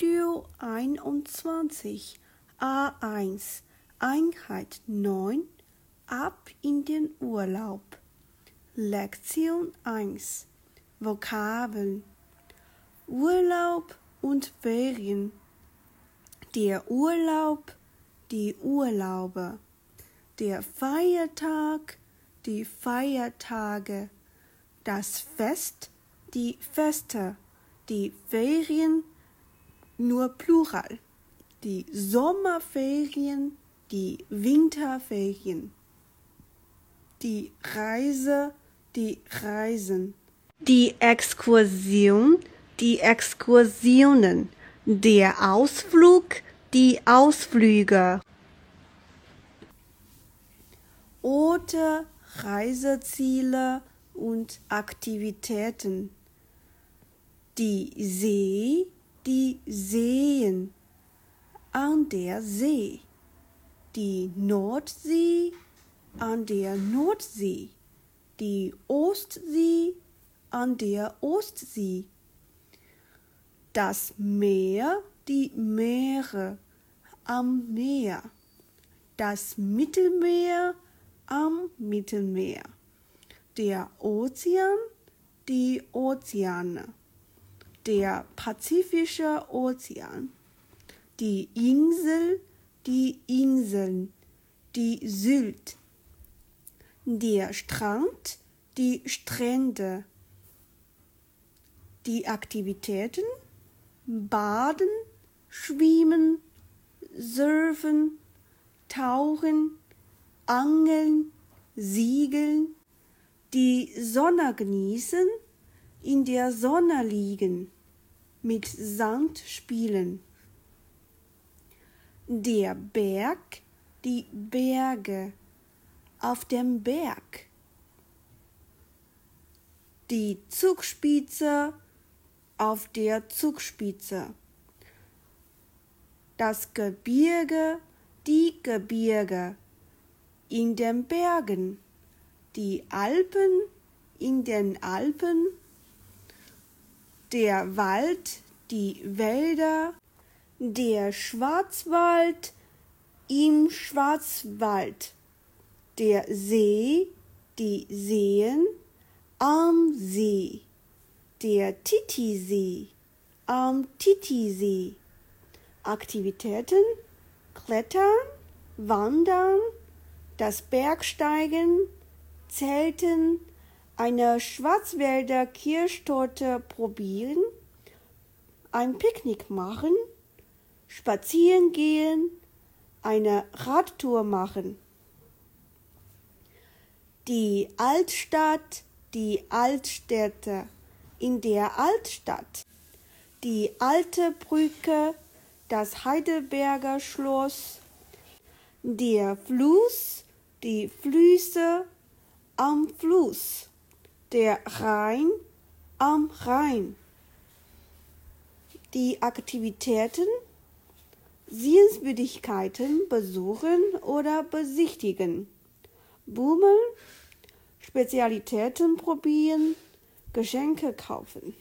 Audio 21 A1 Einheit 9 Ab in den Urlaub. Lektion 1 Vokabeln. Urlaub und Ferien. Der Urlaub, die Urlaube. Der Feiertag, die Feiertage. Das Fest, die Feste. Die Ferien nur Plural, die Sommerferien, die Winterferien, die Reise, die Reisen, die Exkursion, die Exkursionen, der Ausflug, die Ausflüge. Orte, Reiseziele und Aktivitäten. Die See, die Seen. An der See, die Nordsee. An der Nordsee, die Ostsee. An der Ostsee, das Meer, die Meere am Meer, das Mittelmeer am Mittelmeer, der Ozean, die Ozeane der Pazifische Ozean, die Insel, die Inseln, die Sylt, der Strand, die Strände, die Aktivitäten, Baden, Schwimmen, Surfen, Tauchen, Angeln, Siegeln, die Sonne genießen, in der Sonne liegen mit Sand spielen. Der Berg, die Berge auf dem Berg. Die Zugspitze auf der Zugspitze. Das Gebirge, die Gebirge in den Bergen. Die Alpen in den Alpen der Wald, die Wälder, der Schwarzwald im Schwarzwald, der See, die Seen am See, der Titisee am Titisee. Aktivitäten, Klettern, Wandern, das Bergsteigen, Zelten, eine Schwarzwälder Kirschtorte probieren, ein Picknick machen, spazieren gehen, eine Radtour machen. Die Altstadt, die Altstädte. In der Altstadt, die alte Brücke, das Heidelberger Schloss, der Fluss, die Flüsse am Fluss der Rhein am Rhein. Die Aktivitäten, Sehenswürdigkeiten besuchen oder besichtigen, Bummeln, Spezialitäten probieren, Geschenke kaufen.